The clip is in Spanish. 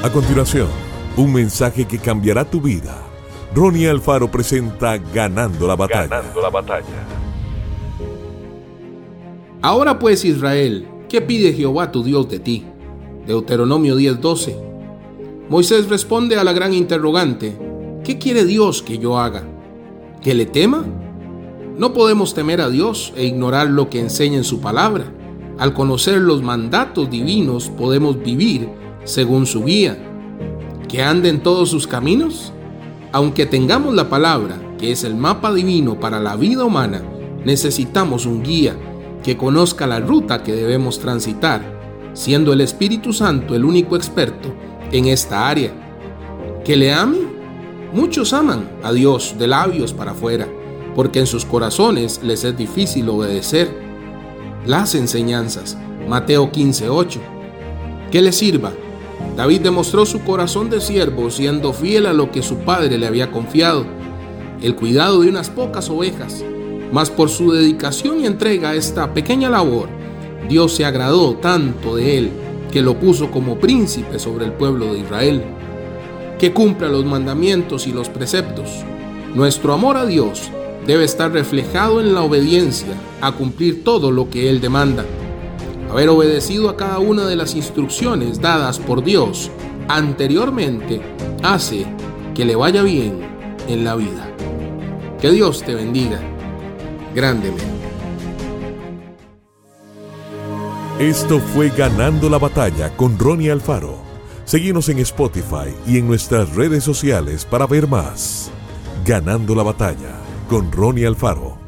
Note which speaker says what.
Speaker 1: A continuación, un mensaje que cambiará tu vida. Ronnie Alfaro presenta Ganando la batalla.
Speaker 2: Ganando la batalla.
Speaker 3: Ahora pues Israel, ¿qué pide Jehová tu Dios de ti? Deuteronomio 10:12. Moisés responde a la gran interrogante, ¿qué quiere Dios que yo haga? ¿Que le tema? No podemos temer a Dios e ignorar lo que enseña en su palabra. Al conocer los mandatos divinos podemos vivir según su guía. ¿Que ande en todos sus caminos? Aunque tengamos la palabra, que es el mapa divino para la vida humana, necesitamos un guía que conozca la ruta que debemos transitar, siendo el Espíritu Santo el único experto en esta área. ¿Que le ame? Muchos aman a Dios de labios para afuera, porque en sus corazones les es difícil obedecer las enseñanzas. Mateo 15:8. Que le sirva David demostró su corazón de siervo siendo fiel a lo que su padre le había confiado, el cuidado de unas pocas ovejas. Mas por su dedicación y entrega a esta pequeña labor, Dios se agradó tanto de él que lo puso como príncipe sobre el pueblo de Israel. Que cumpla los mandamientos y los preceptos. Nuestro amor a Dios debe estar reflejado en la obediencia a cumplir todo lo que Él demanda. Haber obedecido a cada una de las instrucciones dadas por Dios anteriormente hace que le vaya bien en la vida. Que Dios te bendiga grandemente.
Speaker 1: Esto fue Ganando la batalla con Ronnie Alfaro. Seguimos en Spotify y en nuestras redes sociales para ver más. Ganando la batalla con Ronnie Alfaro.